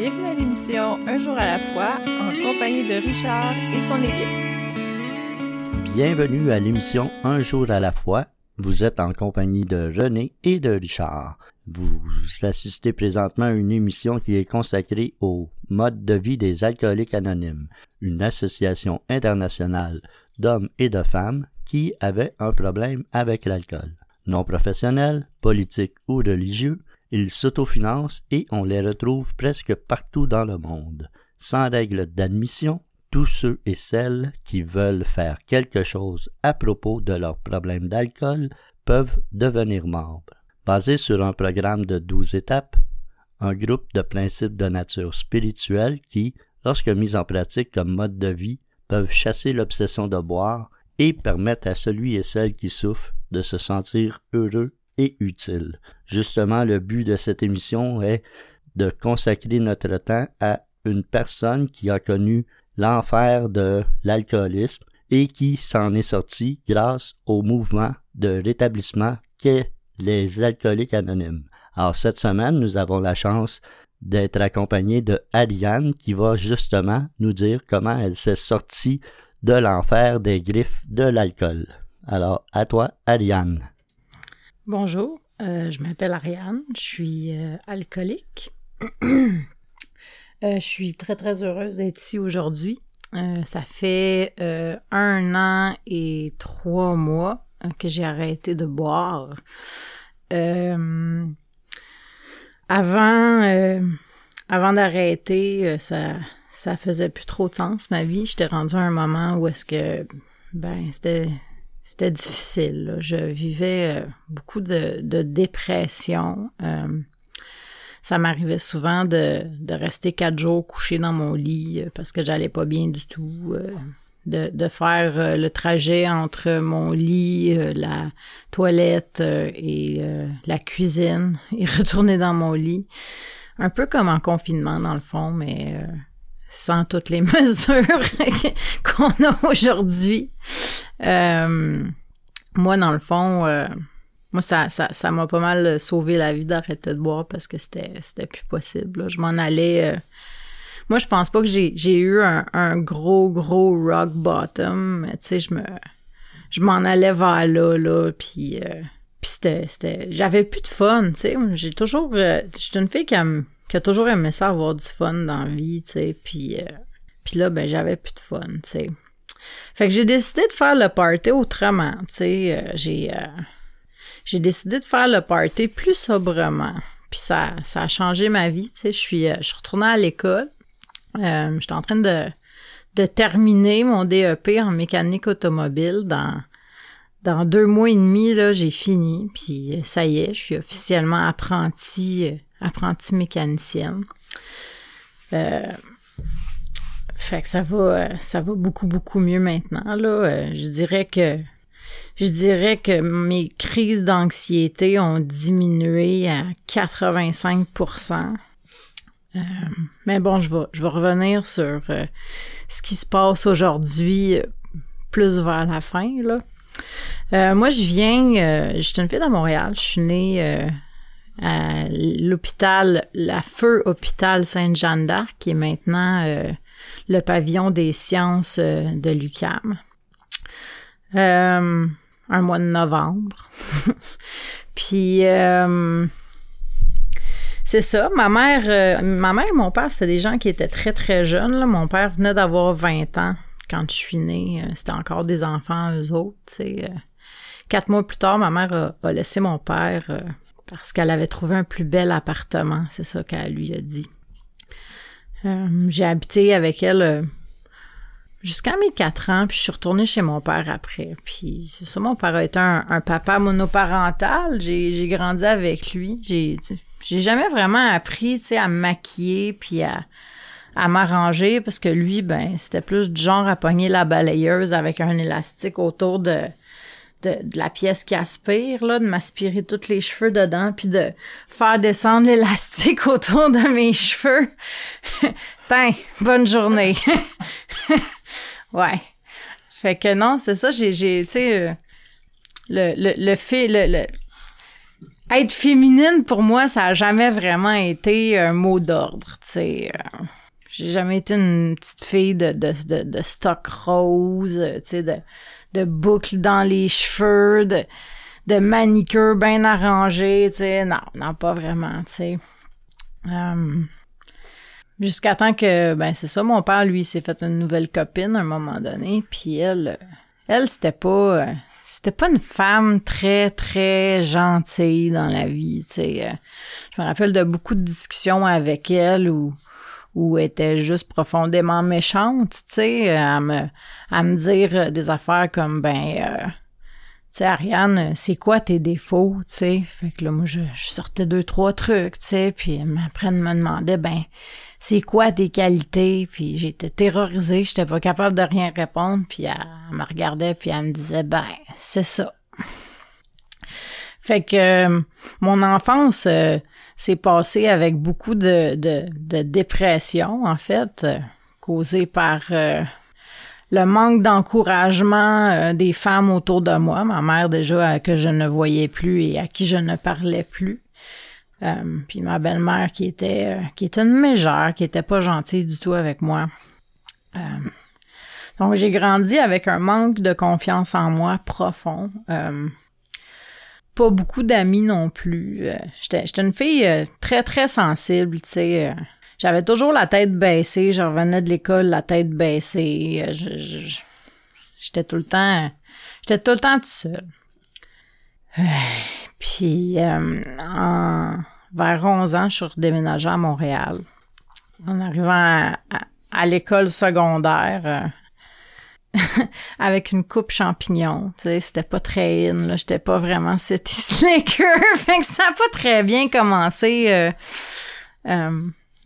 Bienvenue à l'émission Un jour à la fois en compagnie de Richard et son équipe. Bienvenue à l'émission Un jour à la fois. Vous êtes en compagnie de René et de Richard. Vous assistez présentement à une émission qui est consacrée au mode de vie des alcooliques anonymes, une association internationale d'hommes et de femmes qui avaient un problème avec l'alcool. Non professionnels, politiques ou religieux, ils s'autofinancent et on les retrouve presque partout dans le monde. Sans règle d'admission, tous ceux et celles qui veulent faire quelque chose à propos de leur problème d'alcool peuvent devenir membres. Basé sur un programme de douze étapes, un groupe de principes de nature spirituelle qui, lorsque mis en pratique comme mode de vie, peuvent chasser l'obsession de boire et permettre à celui et celle qui souffrent de se sentir heureux utile. Justement, le but de cette émission est de consacrer notre temps à une personne qui a connu l'enfer de l'alcoolisme et qui s'en est sorti grâce au mouvement de rétablissement qu'est les alcooliques anonymes. Alors cette semaine, nous avons la chance d'être accompagné de Ariane qui va justement nous dire comment elle s'est sortie de l'enfer des griffes de l'alcool. Alors, à toi, Ariane. Bonjour, euh, je m'appelle Ariane, je suis euh, alcoolique. Euh, je suis très très heureuse d'être ici aujourd'hui. ça fait un an et trois mois que j'ai arrêté de boire. avant d'arrêter, ça ça faisait plus trop de sens ma vie. J'étais rendue à un moment où est-ce que ben c'était c'était difficile. Je vivais beaucoup de, de dépression. Ça m'arrivait souvent de, de, rester quatre jours couché dans mon lit euh, parce que j'allais pas bien du tout. Euh, de, de, faire euh, le trajet entre mon lit, la toilette et la cuisine et retourner dans mon lit. Un peu comme en confinement dans le fond, mais sans toutes les mesures qu'on a aujourd'hui. Moi, dans le fond, moi, ça, ça, m'a pas mal sauvé la vie d'arrêter de boire parce que c'était, c'était plus possible. Je m'en allais. Euh, moi, je pense pas que j'ai, j'ai eu un, gros, gros rock bottom. Tu sais, je me. Je m'en allais vers là, là, puis. Euh, puis c'était, c'était. J'avais plus de fun, tu sais. J'ai toujours. Euh, je une fille qui a, qui a toujours aimé ça avoir du fun dans la vie, tu sais. Puis. puis là, ben, j'avais plus de fun, tu sais. Fait que j'ai décidé de faire le party autrement, tu sais. j'ai j'ai décidé de faire le party plus sobrement. Puis ça, ça a changé ma vie. Tu sais, je suis, euh, je retournée à l'école. Euh, j'étais en train de, de terminer mon DEP en mécanique automobile dans dans deux mois et demi là j'ai fini puis euh, ça y est je suis officiellement apprentie apprentie mécanicienne fait que ça va ça va beaucoup beaucoup mieux maintenant là je dirais que je dirais que mes crises d'anxiété ont diminué à 85% euh, mais bon, je vais, je vais revenir sur euh, ce qui se passe aujourd'hui euh, plus vers la fin. Là. moi, je viens, je suis une fille de Montréal. Je suis née à l'hôpital, la Feu Hôpital Sainte-Jeanne d'Arc, qui est maintenant le pavillon des sciences de l'UCAM un mois de novembre. Puis euh, c'est ça, ma mère, euh, ma mère et mon père, c'était des gens qui étaient très très jeunes. Mon père venait d'avoir 20 ans quand je suis née. Euh, c'était encore des enfants, eux autres. Quatre mois plus tard, ma mère a, laissé mon père parce qu'elle avait trouvé un plus bel appartement. C'est ça qu'elle lui a dit. J'ai habité avec elle jusqu'à mes quatre ans, puis je suis retournée chez mon père après. Puis c'est ça, mon père a été un, papa monoparental. J'ai, grandi avec lui. J'ai, jamais vraiment appris, à me maquiller puis à, à m'arranger parce que lui, ben, c'était plus du genre à pogner la balayeuse avec un élastique autour de, de, la pièce qui aspire, là, de m'aspirer tous les cheveux dedans, puis de faire descendre l'élastique autour de mes cheveux. Tiens, bonne journée. Ouais. Fait que non, c'est ça, j'ai, tu sais, euh, le, le, le fait, le, être féminine, pour moi, ça a jamais vraiment été un mot d'ordre, tu sais. Euh, j'ai jamais été une petite fille de, de, de, de stock rose, tu sais, de, de boucles dans les cheveux, de, de manicure bien arrangée, tu sais. Non, non, pas vraiment, tu sais. Euh, jusqu'à temps que, ben c'est ça, mon père, lui, s'est fait une nouvelle copine à un moment donné, puis elle, elle, c'était pas... Euh, c'était pas une femme très, très gentille dans la vie, tu sais. Euh. Je me rappelle de beaucoup de discussions avec elle où, elle était juste profondément méchante, tu sais, à me, à me dire des affaires comme, ben, euh, tu sais, Ariane, c'est quoi tes défauts, tu sais? Fait que là, moi, je, sortais deux, trois trucs, tu sais, puis après, elle me demandait, ben, c'est quoi tes qualités? Puis j'étais terrorisée, j'étais pas capable de rien répondre, puis elle, me regardait, puis elle me disait, ben, c'est ça. Fait que euh, mon enfance euh, s'est passée avec beaucoup de, de, dépression, en fait, euh, causée par le manque d'encouragement des femmes autour de moi. Ma mère, déjà, que je ne voyais plus et à qui je ne parlais plus. Euh, puis ma belle-mère qui était euh, qui était une mégère, qui était pas gentille du tout avec moi. Euh, donc j'ai grandi avec un manque de confiance en moi profond. Beaucoup d'amis non plus. J'étais une fille très très sensible, tu sais. J'avais toujours la tête baissée. Je revenais de l'école la tête baissée. J'étais tout le temps j'étais tout le temps toute seule. Puis, euh, en, vers 11 ans, je suis redéménagée à Montréal. En arrivant à, l'école secondaire, euh, avec une coupe champignon, tu sais, c'était pas très in, là, j'étais pas vraiment city slicker, fait que ça a pas très bien commencé, euh,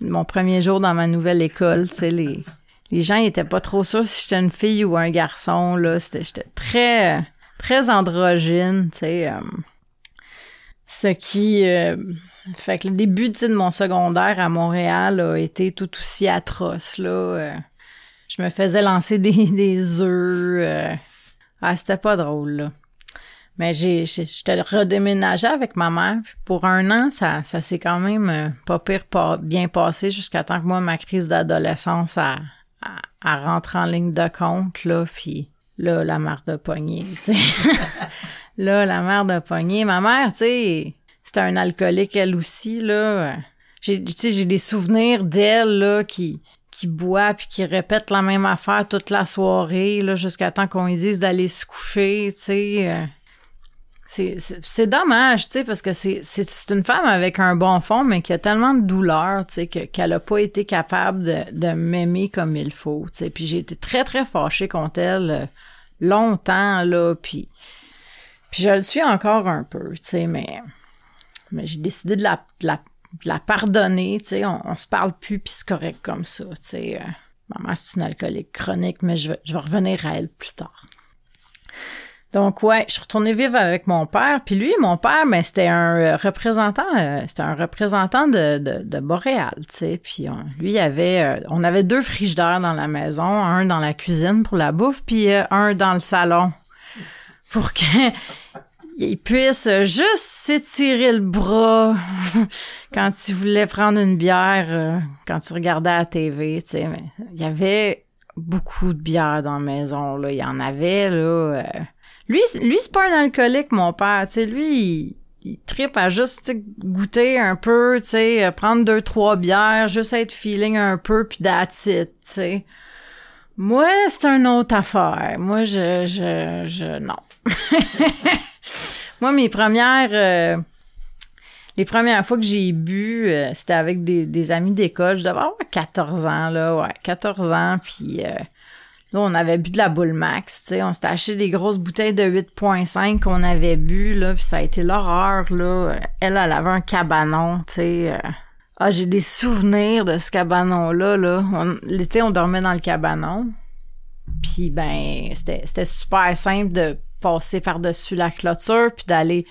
mon premier jour dans ma nouvelle école, tu sais, les, les gens étaient pas trop sûrs si j'étais une fille ou un garçon, là, j'étais très, très androgyne, tu sais, ce qui euh, fait que le début de mon secondaire à Montréal a été tout aussi atroce. Là. Euh. je me faisais lancer des, des œufs. Euh. ah, c'était pas drôle, là. Mais j'ai, j'étais redéménagée avec ma mère. pour un an, ça, ça s'est quand même pas pire pas bien passé jusqu'à temps que moi, ma crise d'adolescence a, a, rentré en ligne de compte, là. Puis là, la mère de poignée, Là, la mère de poignée. Ma mère, tu sais, c'était un alcoolique, elle aussi, là. J'ai, tu sais, j'ai des souvenirs d'elle, là, qui, qui boit puis qui répète la même affaire toute la soirée, là, jusqu'à temps qu'on lui dise d'aller se coucher, tu sais. Euh. C'est, dommage, tu sais, parce que c'est, une femme avec un bon fond, mais qui a tellement de douleur, tu sais, qu'elle a pas été capable de, de m'aimer comme il faut, tu sais. Puis j'ai été très, très fâchée contre elle euh, longtemps, là, puis puis je le suis encore un peu, tu sais, mais, mais j'ai décidé de la, pardonner, tu sais, on, se parle plus, puis c'est correct comme ça, tu sais. Euh, maman, c'est une alcoolique chronique, mais je vais, revenir à elle plus tard. Donc ouais, je suis retournée vivre avec mon père. Puis lui, mon père, mais c'était un euh, représentant, euh, un représentant de, de, Boréal, tu sais. Puis lui, il avait, on avait deux frigidaires dans la maison, un dans la cuisine pour la bouffe, puis un dans le salon pour qu'il puisse juste s'étirer le bras quand il voulait prendre une bière, euh, quand il regardait la TV, tu sais. Mais il y avait beaucoup de bière dans la maison, là. Il y en avait, là. Euh. Lui, lui c'est pas un alcoolique, mon père, tu sais. Lui, il, il tripe à juste goûter un peu, tu sais, euh, prendre deux, trois bières, juste être feeling un peu, puis that's tu sais. Moi, c'est une autre affaire. Moi, je, je, je, non. Moi, mes premières, euh, les premières fois que j'ai bu, euh, c'était avec des, amis d'école. Je devais avoir 14 ans, là, ouais, 14 ans, puis euh, là, on avait bu de la boule max, tu sais, on s'était acheté des grosses bouteilles de 8.5 qu'on avait bu, là, puis ça a été l'horreur, là. Elle, elle avait un cabanon, tu sais... Ah, j'ai des souvenirs de ce cabanon-là. Là. L'été, on dormait dans le cabanon. Puis, ben, c'était super simple de passer par-dessus la clôture puis d'aller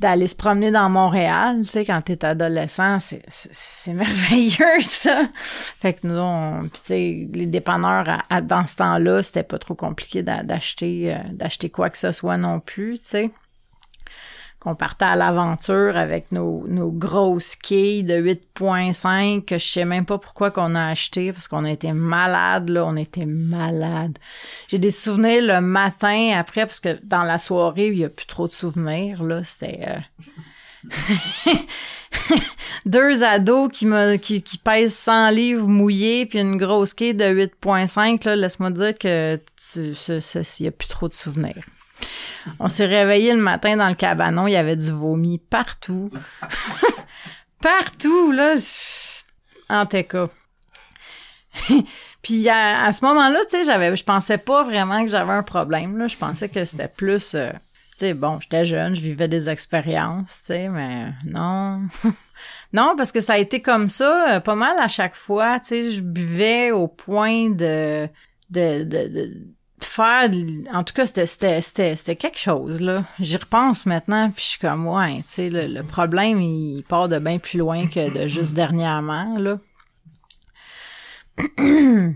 d'aller se promener dans Montréal, tu sais, quand t'es adolescent, c'est merveilleux, ça. Fait que nous, on, tu sais, les dépanneurs, dans ce temps-là, c'était pas trop compliqué d'acheter euh, d'acheter quoi que ce soit non plus, tu sais qu'on partait à l'aventure avec nos, grosses quilles de 8.5 que je sais même pas pourquoi qu'on a acheté parce qu'on été malade là, on était malade. J'ai des souvenirs le matin après parce que dans la soirée, il y a plus trop de souvenirs là, c'était euh, deux ados qui me qui, qui pèsent 100 livres mouillés puis une grosse quille de 8.5 là, laisse-moi dire que il y a plus trop de souvenirs. On s'est réveillé le matin dans le cabanon, il y avait du vomi partout. partout, là. En cas. Puis à, ce moment-là, tu sais, j'avais, je pensais pas vraiment que j'avais un problème. Là. Je pensais que c'était plus, euh, tu sais, bon, j'étais jeune, je vivais des expériences, tu sais, mais non, non, parce que ça a été comme ça, euh, pas mal à chaque fois. Tu sais, je buvais au point de, de, de faire en tout cas c'était quelque chose là. J'y repense maintenant puis je suis comme ouais tu sais le, problème il part de bien plus loin que de juste dernièrement là.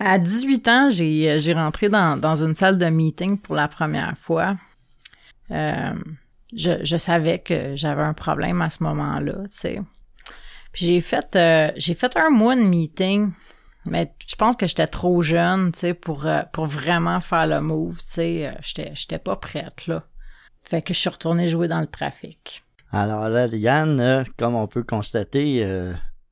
À 18 ans j'ai j'ai rentré dans, dans une salle de meeting pour la première fois. Euh, je, je savais que j'avais un problème à ce moment-là tu sais. Puis j'ai fait euh, j'ai fait un mois de meeting mais je pense que j'étais trop jeune, tu sais, pour, euh, vraiment faire le move, tu sais. Euh, j'étais, j'étais pas prête, là. Fait que je suis retournée jouer dans le trafic. Alors là, Yann, euh, comme on peut constater,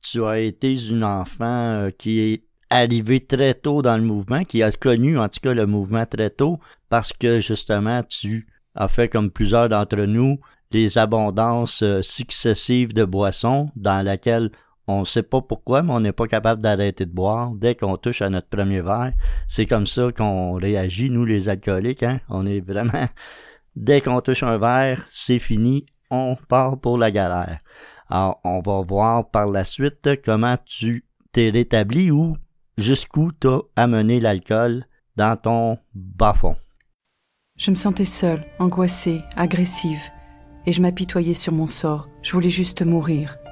tu as été une enfant qui est arrivée très tôt dans le mouvement, qui a connu en tout cas le mouvement très tôt, parce que justement, tu as fait comme plusieurs d'entre nous des abondances successives de boissons dans laquelle on ne sait pas pourquoi, mais on n'est pas capable d'arrêter de boire dès qu'on touche à notre premier verre. C'est comme ça qu'on réagit, nous les alcooliques. Hein? On est vraiment... Dès qu'on touche un verre, c'est fini, on part pour la galère. Alors, on va voir par la suite comment tu t'es rétabli ou jusqu'où t'as amené l'alcool dans ton bas-fond. Je me sentais seule, angoissée, agressive, et je m'apitoyais sur mon sort. Je voulais juste mourir.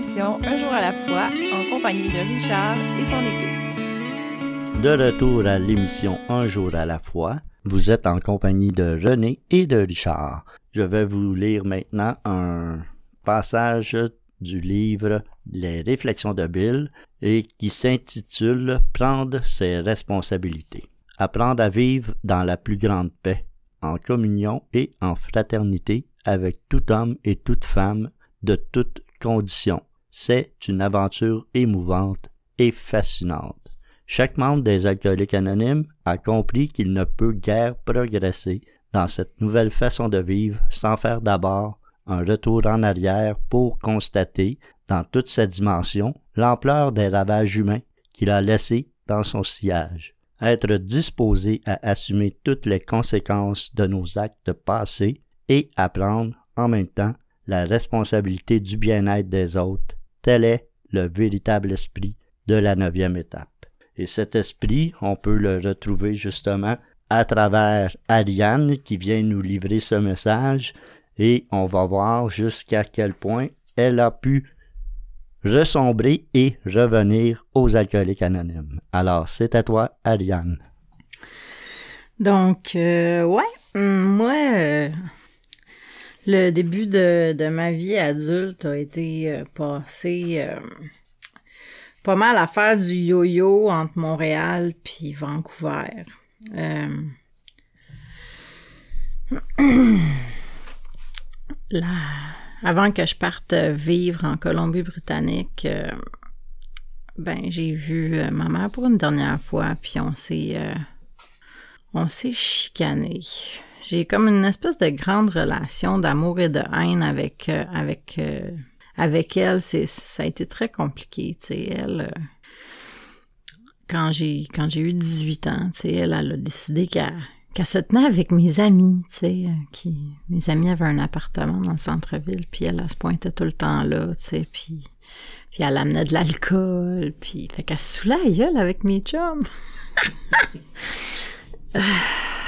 Un jour à la fois en compagnie de Richard et son équipe. De retour à l'émission Un jour à la fois, vous êtes en compagnie de René et de Richard. Je vais vous lire maintenant un passage du livre Les réflexions de Bill et qui s'intitule Prendre ses responsabilités. Apprendre à vivre dans la plus grande paix, en communion et en fraternité avec tout homme et toute femme de toute conditions. C'est une aventure émouvante et fascinante. Chaque membre des alcooliques anonymes a compris qu'il ne peut guère progresser dans cette nouvelle façon de vivre sans faire d'abord un retour en arrière pour constater, dans toute sa dimension, l'ampleur des ravages humains qu'il a laissés dans son sillage. Être disposé à assumer toutes les conséquences de nos actes passés et apprendre en même temps la responsabilité du bien-être des autres, tel est le véritable esprit de la neuvième étape. Et cet esprit, on peut le retrouver justement à travers Ariane qui vient nous livrer ce message et on va voir jusqu'à quel point elle a pu ressombrer et revenir aux alcooliques anonymes. Alors, c'est à toi, Ariane. Donc, euh, ouais, moi, euh, le début de, ma vie adulte a été euh, passé euh, pas mal à faire du yo-yo entre Montréal puis Vancouver. Euh, avant que je parte vivre en Colombie-Britannique, ben j'ai vu ma mère pour une dernière fois, puis on s'est on s'est chicané j'ai comme une espèce de grande relation d'amour et de haine avec euh, avec euh, avec elle. C'est ça a été très compliqué, tu sais. Elle, euh, quand j'ai quand j'ai eu 18 ans, tu sais, elle, a décidé qu'elle se tenait avec mes amis, tu sais, qui mes amis avaient un appartement dans le centre-ville, puis elle, se pointait tout le temps là, tu sais, puis puis elle amenait de l'alcool, puis fait qu'elle se avec mes chums.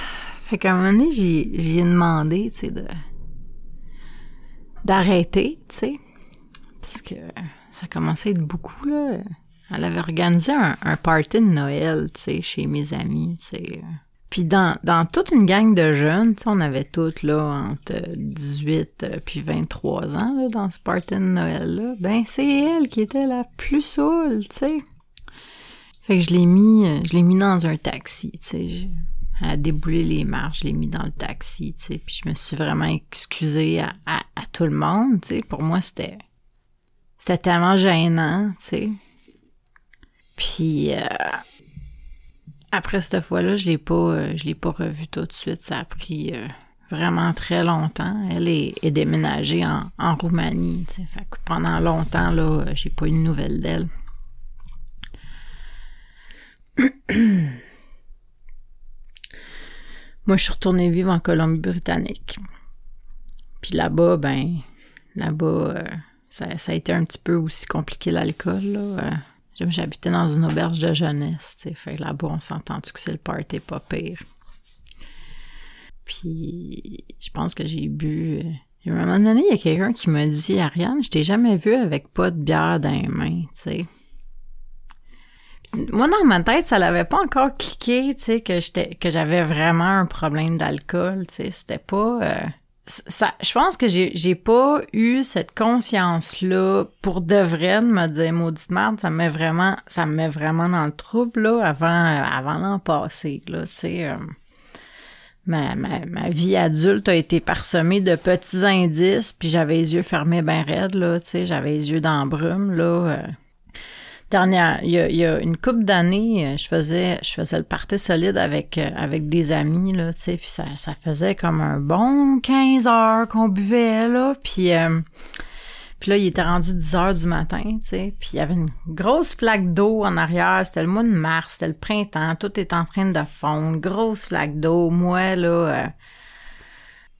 fait qu'à un moment donné, j'ai j'ai demandé, de d'arrêter, tu sais, parce que ça commençait à être beaucoup là. Elle avait organisé un, party de Noël, tu sais, chez mes amis. Puis dans, dans toute une gang de jeunes, on avait toutes là entre 18 euh, puis 23 ans dans ce party de Noël-là. Ben, c'est elle qui était la plus saoule, tu sais. Fait que je l'ai mis, euh, je l'ai mis dans un taxi, tu sais. A déboulé les marches, je l'ai mis dans le taxi, tu sais. Puis je me suis vraiment excusée à, tout le monde, tu sais. Pour moi, c'était, tellement gênant, tu sais. Puis euh, après cette fois-là, je l'ai euh, l'ai pas revu tout de suite. Ça a pris euh, vraiment très longtemps. Elle est, déménagée en, Roumanie. tu sais. Pendant longtemps, là, j'ai pas eu de nouvelles d'elle. Moi, je suis retournée vivre en Colombie-Britannique. Puis là-bas, ben, là-bas, euh, ça, a été un petit peu aussi compliqué l'alcool. Euh, J'habitais dans une auberge de jeunesse. tu. Fait là-bas, on s'entend-tu que c'est le party pas pire? Puis, je pense que j'ai bu. euh, À un moment donné, il y a quelqu'un qui m'a dit Ariane, je t'ai jamais vu avec pas de bière dans les mains, tu sais. Moi, dans ma tête, ça l'avait pas encore cliqué, tu sais, que j'étais, que j'avais vraiment un problème d'alcool, tu sais. C'était pas. euh, ça, je pense que j'ai, j'ai pas eu cette conscience-là pour de vrai de me dire maudite merde, ça me met vraiment, ça me met vraiment dans le trouble, là, avant, euh, avant l'an passé, là, tu sais. euh, ma, ma, vie adulte a été parsemée de petits indices, puis j'avais les yeux fermés bien raides, là, tu sais, j'avais les yeux dans là. Dernière, il y a, une couple d'années, euh, je faisais, je faisais le party solide avec, euh, avec des amis, là, tu sais, puis ça, ça faisait comme un bon 15 heures qu'on buvait, là, puis... euh, puis là, il était rendu 10 heures du matin, tu sais. Puis il y avait une grosse flaque d'eau en arrière. C'était le mois de mars, c'était le printemps. Tout est en train de fondre. Grosse flaque d'eau. Moi, là, euh,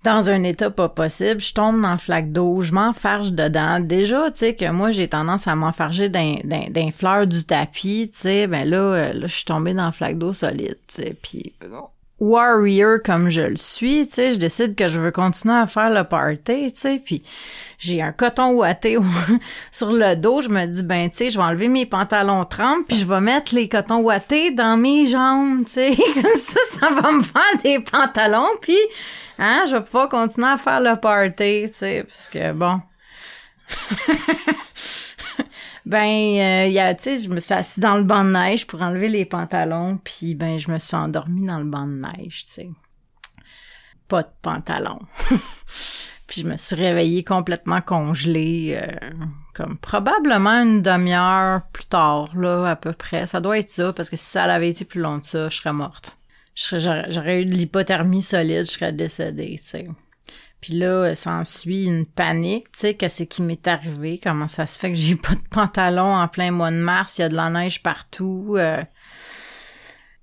dans un état pas possible, je tombe dans la flaque d'eau, je m'enfarge dedans. Déjà, tu sais, que moi, j'ai tendance à m'enfarger d'un, d'un, fleur du tapis, tu sais. Ben là, euh, là, je suis tombée dans la flaque d'eau solide, tu sais. Puis warrior comme je le suis, tu sais, je décide que je veux continuer à faire le party, tu sais, puis j'ai un coton ouaté sur le dos, je me dis ben tu sais, je vais enlever mes pantalons trempes puis je vais mettre les cotons ouatés dans mes jambes, tu sais, comme ça ça va me faire des pantalons puis hein, je vais pouvoir continuer à faire le party, tu sais, parce que bon ben, euh, tu sais, je me suis assise dans le banc de neige pour enlever les pantalons, puis ben, je me suis endormie dans le banc de neige, tu sais. Pas de pantalon. Puis je me suis réveillée complètement congelée, euh, comme probablement une demi-heure plus tard, là, à peu près. Ça doit être ça, parce que si ça avait été plus long que ça, je serais morte. J'aurais eu de l'hypothermie solide, je serais décédée, tu sais. Puis là, s'ensuit une panique, tu sais, qu'est-ce qui m'est arrivé, comment ça se fait que j'ai pas de pantalon en plein mois de mars, il y a de la neige partout. euh.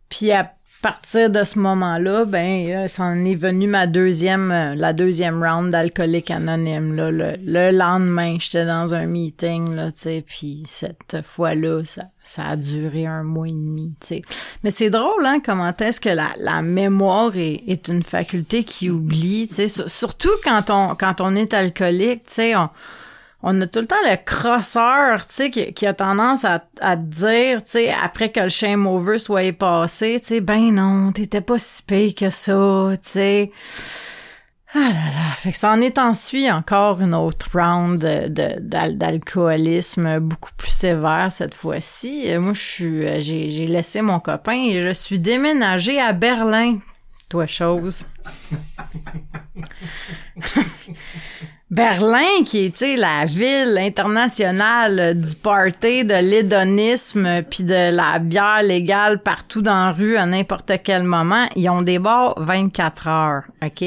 Puis à partir de ce moment-là, ben, euh, c'en est venu ma deuxième, euh, la deuxième round d'alcoolique anonyme, là. Le, le lendemain, j'étais dans un meeting, là, tu puis cette fois-là, ça, ça a duré un mois et demi, tu sais. Mais c'est drôle, hein, comment est-ce que la, la mémoire est, est une faculté qui oublie, tu sais, sur- surtout quand on, quand on est alcoolique, tu sais, on, on a tout le temps le crosseur, tu sais, qui, a tendance à, te dire, tu sais, après que le shame over soit passé, tu sais, ben non, t'étais pas si pire que ça, tu sais. Ah là là, fait que ça en est ensuite encore une autre round d'alcoolisme beaucoup plus sévère cette fois-ci. Moi, je suis, euh, j'ai laissé mon copain et je suis déménagée à Berlin. Toi, chose. Berlin, qui est, la ville internationale du party, de l'hédonisme, puis de la bière légale partout dans la rue à n'importe quel moment, ils ont des bars 24 heures, OK?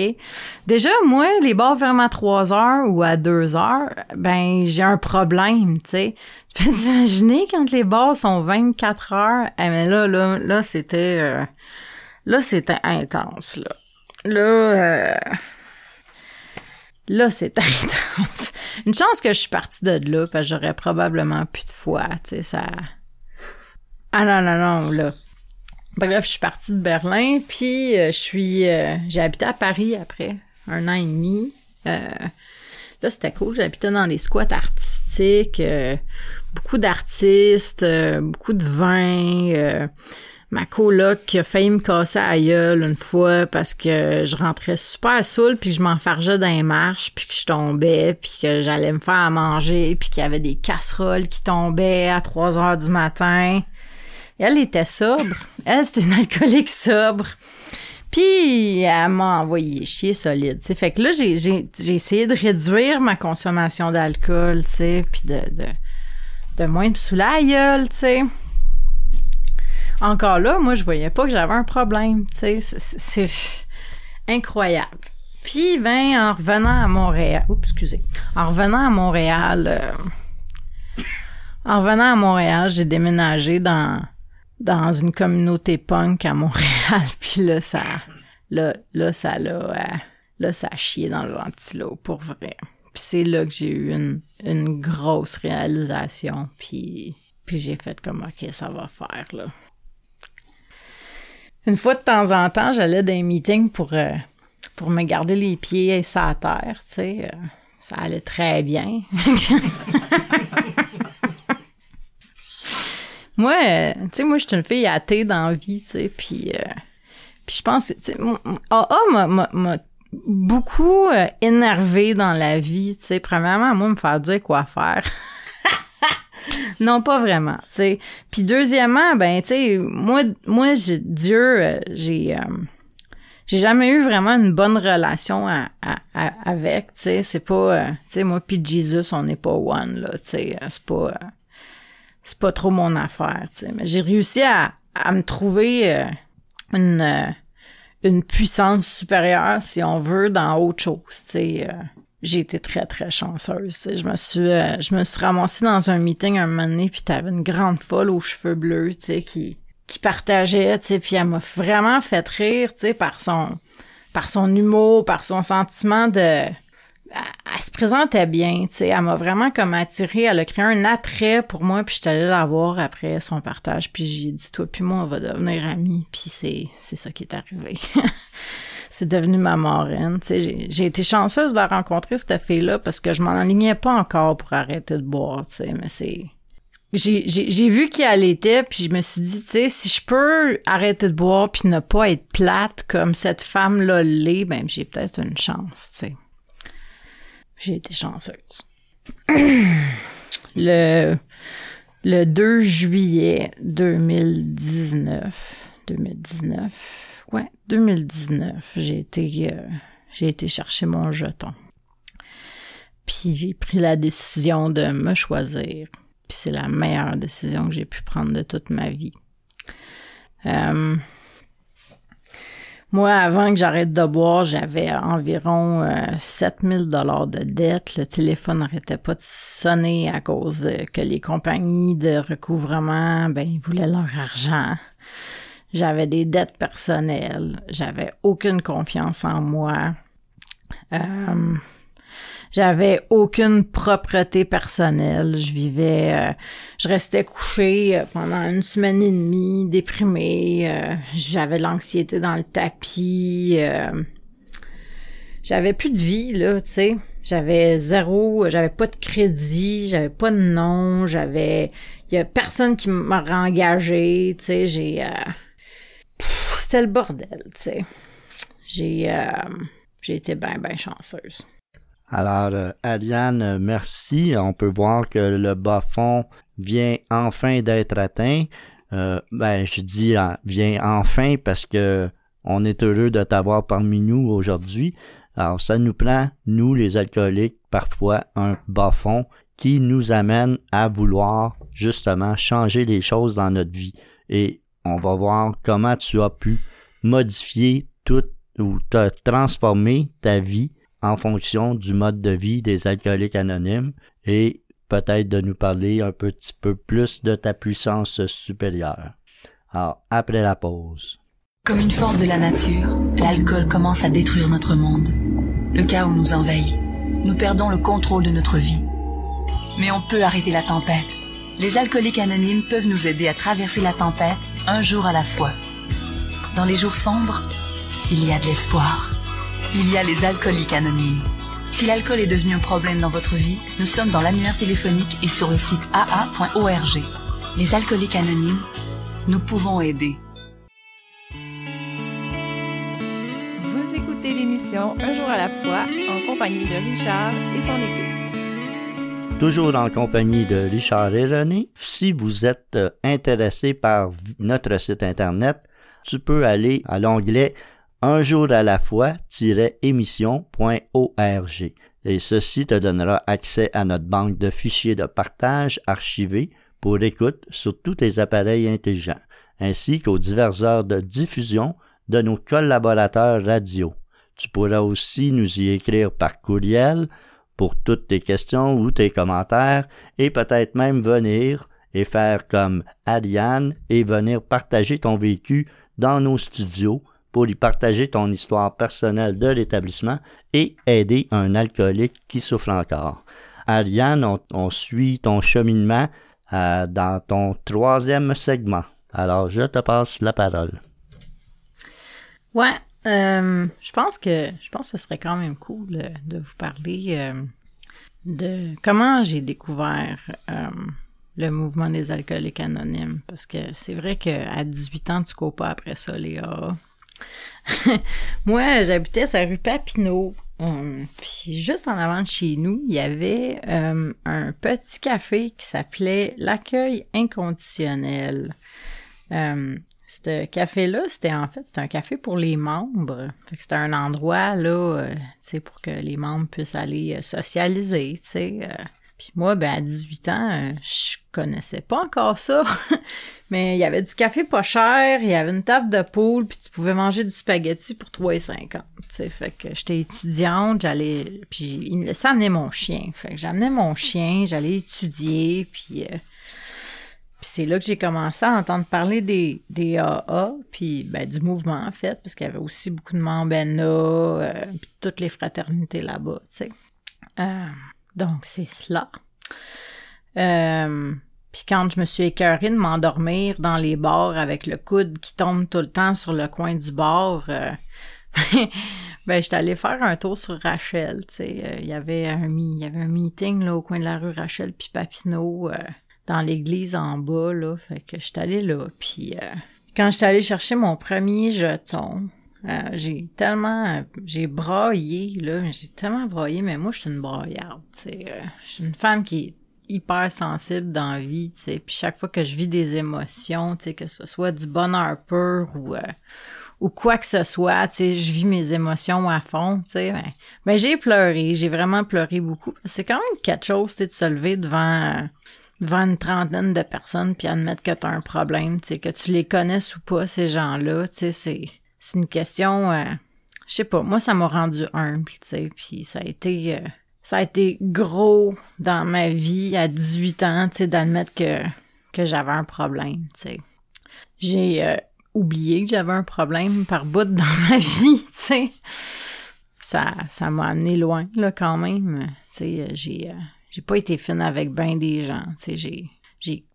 Déjà, moi, les bars ferment à 3 heures ou à 2 heures, ben, j'ai un problème, tu sais. Tu peux t'imaginer quand les bars sont 24 heures? Eh, mais là, là, là, c'était... euh, là, c'était intense, là. Là, euh, là, c'était intense. Une chance que je suis partie de là, parce que j'aurais probablement plus de foi, tu sais, ça... Ah non, non, non, là. Bref, je suis partie de Berlin, puis euh, je suis... euh, j'ai habité à Paris après, un an et demi. Euh, là, c'était cool. J'habitais dans les squats artistiques, beaucoup d'artistes, beaucoup de vin. Ma coloc qui a failli me casser à gueule une fois parce que je rentrais super saoul puis je m'enfargeais dans les marches puis que je tombais puis que j'allais me faire à manger puis qu'il y avait des casseroles qui tombaient à 3 heures du matin. Elle était sobre. Elle, c'était une alcoolique sobre. Puis, elle m'a envoyé chier solide, tu sais. Fait que là, j'ai, essayé de réduire ma consommation d'alcool, tu sais, puis de, de, de moins me saouler tu sais. Encore là, moi, je voyais pas que j'avais un problème, tu sais. C'est, incroyable. Puis, ben, en revenant à Montréal... Excusez. En revenant à Montréal... euh, en revenant à Montréal, j'ai déménagé dans une communauté punk à Montréal. Puis là, ça, là, là, ça l'a, euh, là, ça a chié dans le ventilo, pour vrai. Puis c'est là que j'ai eu une, une grosse réalisation. Puis, puis j'ai fait comme, OK, ça va faire, là. Une fois de temps en temps, j'allais dans un meeting pour, euh, pour me garder les pieds sur la terre, tu sais. euh, ça allait très bien. Moi, euh, tu sais, moi, je suis une fille athée dans la vie, tu sais, puis, puis je pense, tu sais, AA m'a- beaucoup euh, énervé dans la vie, tu sais. Premièrement, moi, me faire dire quoi faire. non, pas vraiment. Puis deuxièmement, ben, tu sais, moi, moi, Dieu, euh, j'ai... euh, j'ai jamais eu vraiment une bonne relation avec, tu sais, c'est pas, euh, moi puis Jesus, on n'est pas one, là, tu sais, c'est pas, c'est pas trop mon affaire, mais j'ai réussi à, me trouver une, puissance supérieure, si on veut, dans autre chose, tu j'ai été très, très chanceuse, je me suis, euh, je me suis ramassée dans un meeting un moment donné, puis t'avais une grande folle aux cheveux bleus, tu sais, qui, qui partageait, tu sais, puis elle m'a vraiment fait rire, tu sais, par son, par son humour, par son sentiment de... Elle, elle se présentait bien, tu sais, elle m'a vraiment comme attirée, elle a créé un attrait pour moi, puis je suis allée la voir après son partage, puis j'ai dit, toi puis moi, on va devenir amis, puis c'est, c'est ça qui est arrivé. c'est devenu ma marraine, j'ai, j'ai été chanceuse de la rencontrer, cette fille-là, parce que je m'en alignais pas encore pour arrêter de boire, tu sais, mais c'est j'ai vu qui elle était, puis je me suis dit, tu sais, si je peux arrêter de boire puis ne pas être plate comme cette femme-là l'est, ben j'ai peut-être une chance, tu sais. J'ai été chanceuse. le, le 2 juillet 2019, 2019, ouais, 2019, j'ai été, euh, j'ai été chercher mon jeton. Puis j'ai pris la décision de me choisir puis c'est la meilleure décision que j'ai pu prendre de toute ma vie. Euh, moi, avant que j'arrête de boire, j'avais environ euh, 7000 dollars de dette. Le téléphone n'arrêtait pas de sonner à cause euh, que les compagnies de recouvrement, ben, voulaient leur argent. J'avais des dettes personnelles. J'avais aucune confiance en moi. Euh, j'avais aucune propreté personnelle. Je vivais, euh, je restais couchée euh, pendant une semaine et demie, déprimée. euh, j'avais l'anxiété dans le tapis. euh, j'avais plus de vie là, tu sais. J'avais zéro, j'avais pas de crédit, j'avais pas de nom, j'avais, il y a personne qui m'a engagé, tu sais. J'ai, le bordel, tu sais. J'ai, euh, j'ai été bien, bien chanceuse. Alors, euh, Ariane, merci. On peut voir que le bas fond vient enfin d'être atteint. Euh, ben, je dis vient enfin parce que on est heureux de t'avoir parmi nous aujourd'hui. Alors, ça nous prend, nous les alcooliques, parfois un bas fond qui nous amène à vouloir justement changer les choses dans notre vie. Et on va voir comment tu as pu modifier toute ou t'as transformé ta vie en fonction du mode de vie des alcooliques anonymes et peut-être de nous parler un petit peu plus de ta puissance supérieure. Alors, après la pause. Comme une force de la nature, l'alcool commence à détruire notre monde. Le chaos nous envahit. Nous perdons le contrôle de notre vie. Mais on peut arrêter la tempête. Les alcooliques anonymes peuvent nous aider à traverser la tempête un jour à la fois. Dans les jours sombres, il y a de l'espoir. Il y a les alcooliques anonymes. Si l'alcool est devenu un problème dans votre vie, nous sommes dans l'annuaire téléphonique et sur le site aa.org. Les alcooliques anonymes, nous pouvons aider. Vous écoutez l'émission Un jour à la fois en compagnie de Richard et son équipe. Toujours en compagnie de Richard et René. Si vous êtes euh, intéressé par notre site internet, tu peux aller à l'onglet un jour à la fois-émission.org et ceci te donnera accès à notre banque de fichiers de partage archivés pour écoute sur tous tes appareils intelligents, ainsi qu'aux diverses heures de diffusion de nos collaborateurs radio. Tu pourras aussi nous y écrire par courriel pour toutes tes questions ou tes commentaires et peut-être même venir et faire comme Ariane et venir partager ton vécu dans nos studios pour y partager ton histoire personnelle de l'établissement et aider un alcoolique qui souffre encore. Ariane, on, suit ton cheminement euh, dans ton troisième segment. Alors, je te passe la parole. Ouais, euh, je pense que je pense que ce serait quand même cool euh, de vous parler de comment j'ai découvert le mouvement des alcooliques anonymes. Parce que c'est vrai qu'à 18 ans, tu cours pas après ça, Léa. Moi, j'habitais sur la rue Papineau. Euh, puis juste en avant de chez nous, il y avait euh, un petit café qui s'appelait l'accueil inconditionnel. Euh, ce café-là, c'était en fait, c'était un café pour les membres. c'était un endroit là, tu sais, pour que les membres puissent aller socialiser, tu sais. Puis moi, ben, à 18 ans, euh, je connaissais pas encore ça. Mais il y avait du café pas cher, il y avait une table de poule, puis tu pouvais manger du spaghetti pour 3,50. sais, Fait que j'étais étudiante, j'allais. Puis il me laissait amener mon chien. Fait que j'amenais mon chien, j'allais étudier, puis. Euh, puis c'est là que j'ai commencé à entendre parler des, des AA, puis ben, du mouvement, en fait, parce qu'il y avait aussi beaucoup de membres NA, euh, puis toutes les fraternités là-bas, tu sais. Donc, c'est cela. Euh, puis quand je me suis écœurée de m'endormir dans les bars avec le coude qui tombe tout le temps sur le coin du bar, euh, ben j'étais allée faire un tour sur Rachel. Tu sais, euh, il y avait un il y avait un meeting là au coin de la rue Rachel puis Papineau dans l'église en bas là, fait que j'étais allée là. Puis quand j'étais allée chercher mon premier jeton, euh, j'ai tellement, j'ai braillé, là, j'ai tellement braillé, mais moi, je suis une braillarde, tu sais. Euh, je suis une femme qui est hyper sensible dans la vie, tu sais. Puis chaque fois que je vis des émotions, tu sais, que ce soit du bonheur pur ou, euh, ou quoi que ce soit, tu sais, je vis mes émotions à fond, tu sais. Ben, ben j'ai pleuré, j'ai vraiment pleuré beaucoup. C'est quand même quelque chose, tu sais, de se lever devant devant une trentaine de personnes puis admettre que tu un problème, tu sais, que tu les connaisses ou pas, ces gens-là, c'est c'est une question, euh, je sais pas, moi ça m'a rendu humble, tu puis ça a été, euh, ça a été gros dans ma vie à 18 ans, tu sais, d'admettre que, que j'avais un problème, tu. J'ai euh, oublié que j'avais un problème par bout dans ma vie, tu. Ça, ça m'a amené loin, là, quand même. Tu sais, j'ai, j'ai pas été fine avec bien des gens, tu sais, j'ai, j'ai,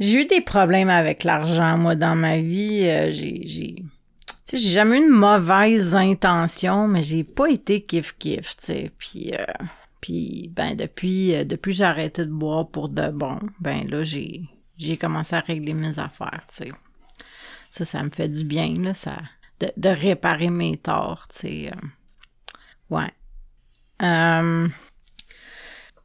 j'ai eu des problèmes avec l'argent, moi, dans ma vie. j'ai, j'ai, tu sais, j'ai jamais eu une mauvaise intention, mais j'ai pas été kiff-kiff, tu sais. Puis, euh, puis ben, depuis, euh, depuis j'ai arrêté de boire pour de bon, ben là, j'ai, j'ai commencé à régler mes affaires, tu sais. Ça, ça me fait du bien, là, ça, de, de réparer mes torts, tu sais. Euh. ouais. Euh,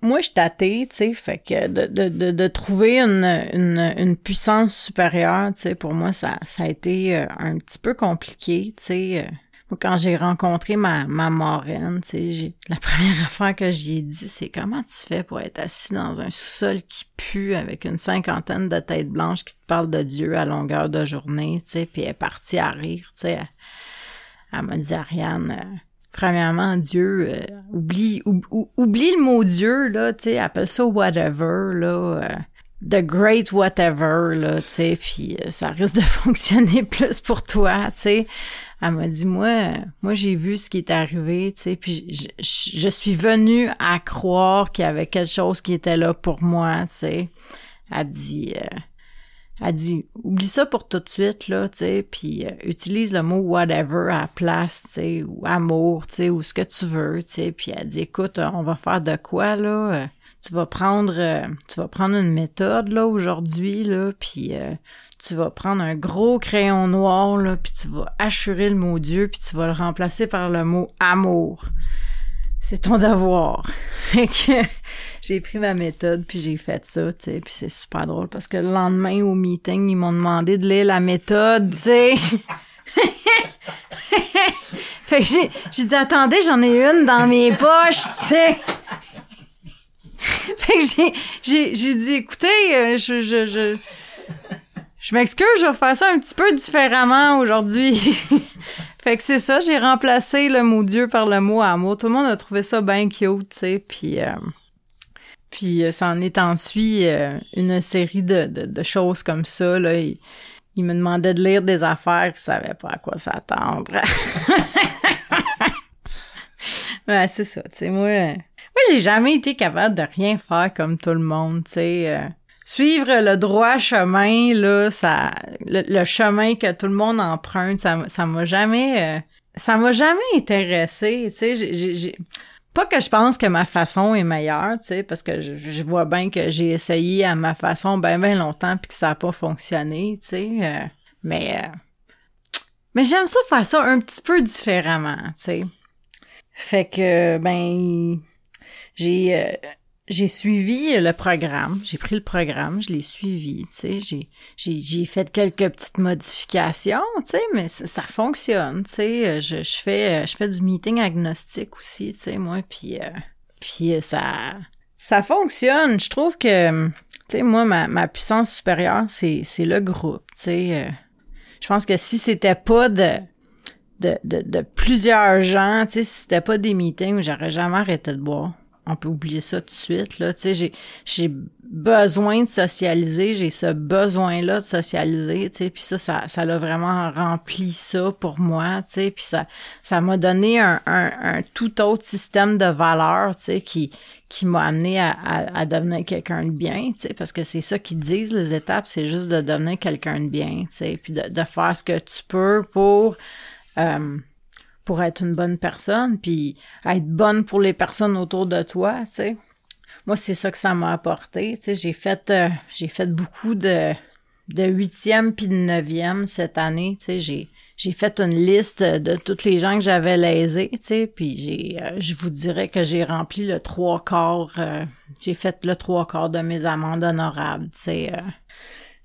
moi, je suis tu sais, fait que de, de, de, trouver une, une, une, puissance supérieure, tu sais, pour moi, ça, ça a été euh, un petit peu compliqué, tu sais. Euh. Quand j'ai rencontré ma, ma marraine, tu sais, la première affaire que j'y ai dit, c'est comment tu fais pour être assis dans un sous-sol qui pue avec une cinquantaine de têtes blanches qui te parlent de Dieu à longueur de journée, tu sais, puis elle est partie à rire, tu sais. Elle, m'a dit, Ariane... Premièrement, Dieu, euh, oublie, oublie le mot Dieu, là, tu sais, appelle ça whatever, là. Euh, the great whatever, là, tu sais, puis euh, ça risque de fonctionner plus pour toi, tu sais. Elle m'a dit, moi, moi, j'ai vu ce qui est arrivé, tu sais, puis je, je, suis venue à croire qu'il y avait quelque chose qui était là pour moi, tu sais. Elle dit, euh, elle dit, oublie ça pour tout de suite, là, tu sais, puis euh, utilise le mot whatever à la place, tu sais, ou amour, tu sais, ou ce que tu veux, tu sais. Puis elle dit, écoute, on va faire de quoi, là? tu vas prendre euh, tu vas prendre une méthode là aujourd'hui là puis euh, tu vas prendre un gros crayon noir là puis tu vas assurer le mot Dieu puis tu vas le remplacer par le mot amour. C'est ton devoir. Fait que j'ai pris ma méthode puis j'ai fait ça, tu sais, puis c'est super drôle parce que le lendemain au meeting, ils m'ont demandé de lire la méthode, tu sais. fait que j'ai, dit attendez, j'en ai une dans mes poches, tu sais. fait que j'ai, j'ai, dit, écoutez, euh, je, je, je, je m'excuse, je vais faire ça un petit peu différemment aujourd'hui. Fait que c'est ça, j'ai remplacé le mot Dieu par le mot amour. Tout le monde a trouvé ça bien cute, tu sais, puis... Euh, puis euh, ça en est ensuite une série de, de, choses comme ça. Là. Il, me demandait de lire des affaires, je savais pas à quoi s'attendre. ouais, c'est ça, tu sais, moi... Moi, j'ai jamais été capable de rien faire comme tout le monde, tu sais. Euh. suivre le droit chemin, là, ça, le, chemin que tout le monde emprunte, ça, ça m'a jamais, euh, ça m'a jamais intéressé, tu sais. Pas que je pense que ma façon est meilleure, tu sais, parce que je, vois bien que j'ai essayé à ma façon bien, bien longtemps puis que ça a pas fonctionné, tu sais. Euh. mais, mais j'aime ça faire ça un petit peu différemment, tu sais. Fait que, ben, j'ai euh, j'ai suivi le programme, j'ai pris le programme, je l'ai suivi, tu sais, j'ai, fait quelques petites modifications, tu sais, mais ça, fonctionne, tu sais, euh, je, je fais euh, je fais du meeting agnostique aussi, tu sais, moi, puis puis ça ça fonctionne, je trouve que tu sais moi ma, ma puissance supérieure c'est c'est le groupe, tu sais, je pense que si c'était pas de de, de, de plusieurs gens, tu sais, si c'était pas des meetings, j'aurais jamais arrêté de boire on peut oublier ça tout de suite. Là. Tu sais, j'ai, j'ai besoin de socialiser, j'ai ce besoin-là de socialiser, tu puis ça, ça, ça l'a vraiment rempli ça pour moi, tu sais, puis ça, ça m'a donné un, un, tout autre système de valeurs, tu sais, qui, qui m'a amené à, à, devenir quelqu'un de bien, tu sais, parce que c'est ça qu'ils disent, les étapes, c'est juste de devenir quelqu'un de bien, tu sais, puis de, de faire ce que tu peux pour... Euh, pour être une bonne personne, puis être bonne pour les personnes autour de toi, tu sais. Moi, c'est ça que ça m'a apporté, tu sais. J'ai fait, euh, j'ai fait beaucoup de, de huitième puis de neuvième cette année, tu sais. J'ai, fait une liste de tous les gens que j'avais lésés, tu sais, puis j'ai, euh, je vous dirais que j'ai rempli le trois quarts, euh, j'ai fait le trois quarts de mes amendes honorables, tu sais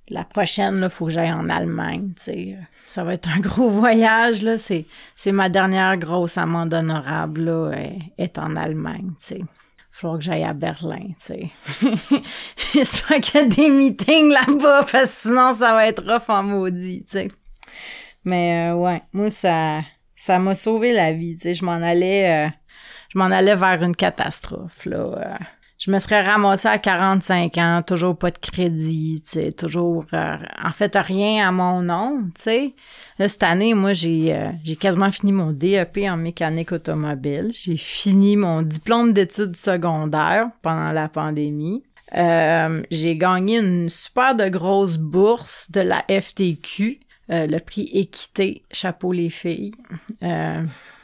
la prochaine, il faut que j'aille en Allemagne, tu sais. Ça va être un gros voyage, là. C'est, c'est ma dernière grosse amende honorable, là, est, en Allemagne, tu sais. Il faudra que j'aille à Berlin, tu sais. J'espère qu'il y a des meetings là-bas, parce que sinon, ça va être rough en maudit. Mais, euh, ouais, moi, ça, ça m'a sauvé la vie. Je m'en allais, euh, je m'en allais vers une catastrophe, là. Euh je me serais ramassée à 45 ans, toujours pas de crédit, toujours euh, en fait rien à mon nom, tu sais. Là, cette année, moi, j'ai euh, j'ai quasiment fini mon DEP en mécanique automobile. J'ai fini mon diplôme d'études secondaires pendant la pandémie. Euh, j'ai gagné une super de grosse bourse de la FTQ. le prix équité, chapeau les filles.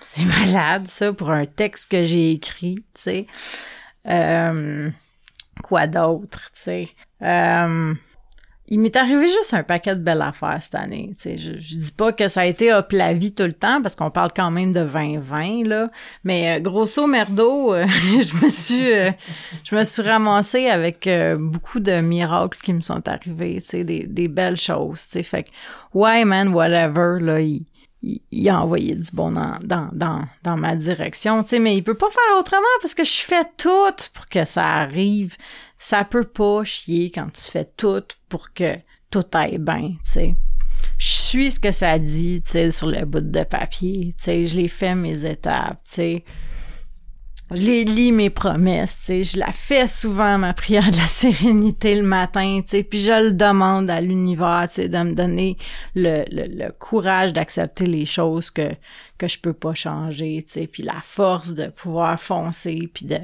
c'est malade ça pour un texte que j'ai écrit, tu sais. Euh, quoi d'autre, tu sais? Euh, il m'est arrivé juste un paquet de belles affaires cette année. Tu sais, je, je dis pas que ça a été hop la vie tout le temps parce qu'on parle quand même de 2020 là, mais euh, grosso merdo, je me suis je me suis ramassée avec beaucoup de miracles qui me sont arrivés, tu sais, des, des belles choses, tu sais. Fait que ouais man, whatever là, il, a envoyé du bon dans, dans, dans, ma direction, tu sais, mais il peut pas faire autrement parce que je fais tout pour que ça arrive. Ça peut pas chier quand tu fais tout pour que tout aille bien, tu sais. Je suis ce que ça dit, tu sais, sur le bout de papier, tu sais, je l'ai fait mes étapes, tu sais. Je les lis mes promesses, tu sais, je la fais souvent ma prière de la sérénité le matin, tu sais, puis je le demande à l'univers, de me donner le, le, courage d'accepter les choses que que je peux pas changer, tu sais, puis la force de pouvoir foncer, puis de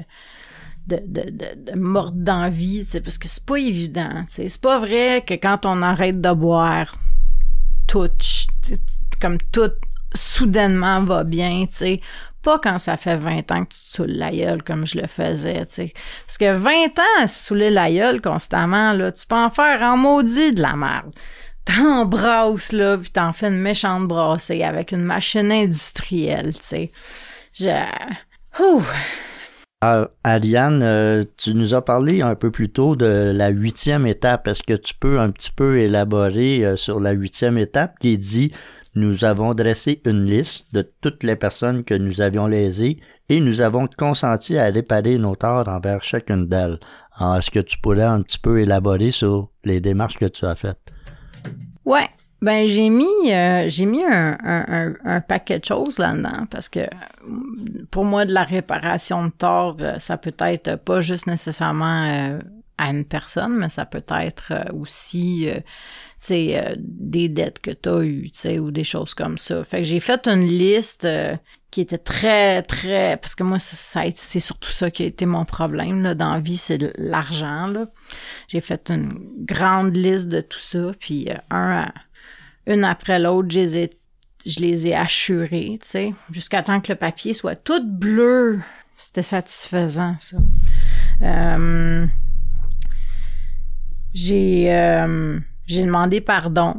de, de, de, de mordre d'envie, parce que c'est pas évident, c'est pas vrai que quand on arrête de boire, tout, comme tout soudainement va bien, tu sais. Pas quand ça fait 20 ans que tu te saoules la gueule comme je le faisais, tu sais. Parce que 20 ans à se saouler la gueule constamment, là, tu peux en faire en maudit de la merde. T'en brasses, là, puis t'en fais une méchante brassée avec une machine industrielle, tu sais. Je... Ouh! Ah, Ariane, euh, tu nous as parlé un peu plus tôt de la huitième étape. Est-ce que tu peux un petit peu élaborer euh, sur la huitième étape qui dit nous avons dressé une liste de toutes les personnes que nous avions lésées et nous avons consenti à réparer nos torts envers chacune d'elles. Alors, est-ce que tu pourrais un petit peu élaborer sur les démarches que tu as faites? Ouais. Ben j'ai mis euh, j'ai mis un, un, un, paquet de choses là-dedans parce que pour moi de la réparation de tort euh, ça peut être pas juste nécessairement euh, à une personne mais ça peut être aussi sais, euh, des dettes que tu as eues, ou des choses comme ça. Fait que j'ai fait une liste euh, qui était très, très... Parce que moi, c'est surtout ça qui a été mon problème là, dans la vie, c'est l'argent. J'ai fait une grande liste de tout ça, puis euh, un, une après l'autre, je les ai je les ai assurés, tu sais, jusqu'à temps que le papier soit tout bleu. C'était satisfaisant, ça. J'ai j'ai demandé pardon.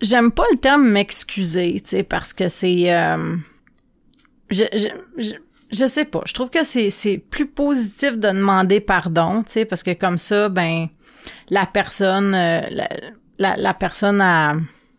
J'aime pas le terme m'excuser, tu sais, parce que c'est... Euh, je, je, je, sais pas. Je trouve que c'est plus positif de demander pardon, tu sais, parce que comme ça, ben, la personne, euh, la, la, personne a,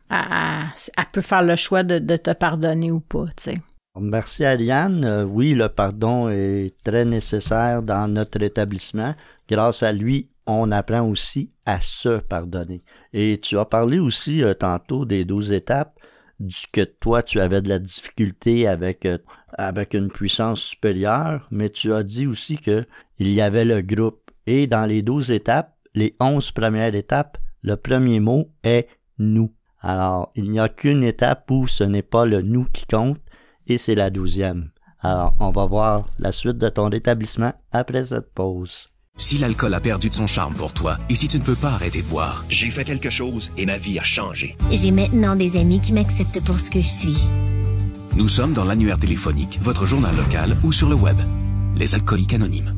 a, peut faire le choix de, de te pardonner ou pas, tu sais. Merci Ariane. Euh, oui, le pardon est très nécessaire dans notre établissement. Grâce à lui, on apprend aussi à se pardonner. Et tu as parlé aussi euh, tantôt des douze étapes, du que toi tu avais de la difficulté avec euh, avec une puissance supérieure, mais tu as dit aussi que il y avait le groupe. Et dans les douze étapes, les onze premières étapes, le premier mot est nous. Alors, il n'y a qu'une étape où ce n'est pas le nous qui compte, et c'est la douzième. Alors, on va voir la suite de ton rétablissement après cette pause. Si l'alcool a perdu de son charme pour toi et si tu ne peux pas arrêter de boire, j'ai fait quelque chose et ma vie a changé. J'ai maintenant des amis qui m'acceptent pour ce que je suis. Nous sommes dans l'annuaire téléphonique, votre journal local ou sur le web. Les alcooliques anonymes.